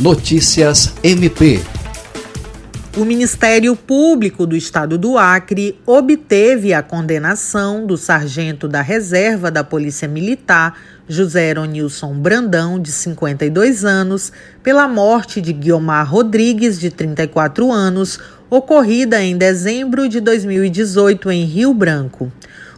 Notícias MP. O Ministério Público do Estado do Acre obteve a condenação do sargento da reserva da Polícia Militar, José Eronilson Brandão, de 52 anos, pela morte de Guiomar Rodrigues, de 34 anos, ocorrida em dezembro de 2018 em Rio Branco.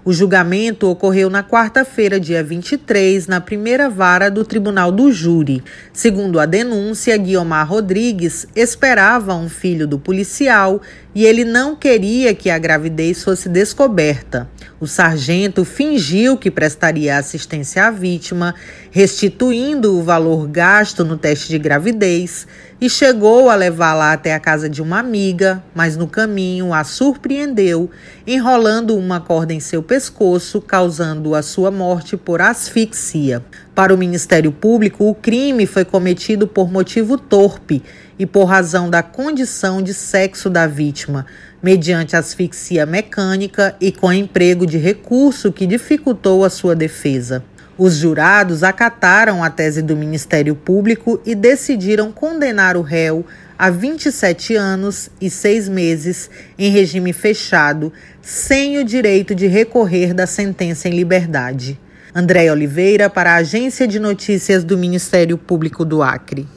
O julgamento ocorreu na quarta-feira, dia 23, na primeira vara do Tribunal do Júri. Segundo a denúncia, Guiomar Rodrigues esperava um filho do policial e ele não queria que a gravidez fosse descoberta. O sargento fingiu que prestaria assistência à vítima, restituindo o valor gasto no teste de gravidez, e chegou a levá-la até a casa de uma amiga, mas no caminho a surpreendeu, enrolando uma corda em seu pescoço, causando a sua morte por asfixia. Para o Ministério Público, o crime foi cometido por motivo torpe e por razão da condição de sexo da vítima, mediante asfixia mecânica e com emprego de recurso que dificultou a sua defesa. Os jurados acataram a tese do Ministério Público e decidiram condenar o réu a 27 anos e 6 meses em regime fechado, sem o direito de recorrer da sentença em liberdade. André Oliveira, para a Agência de Notícias do Ministério Público do Acre.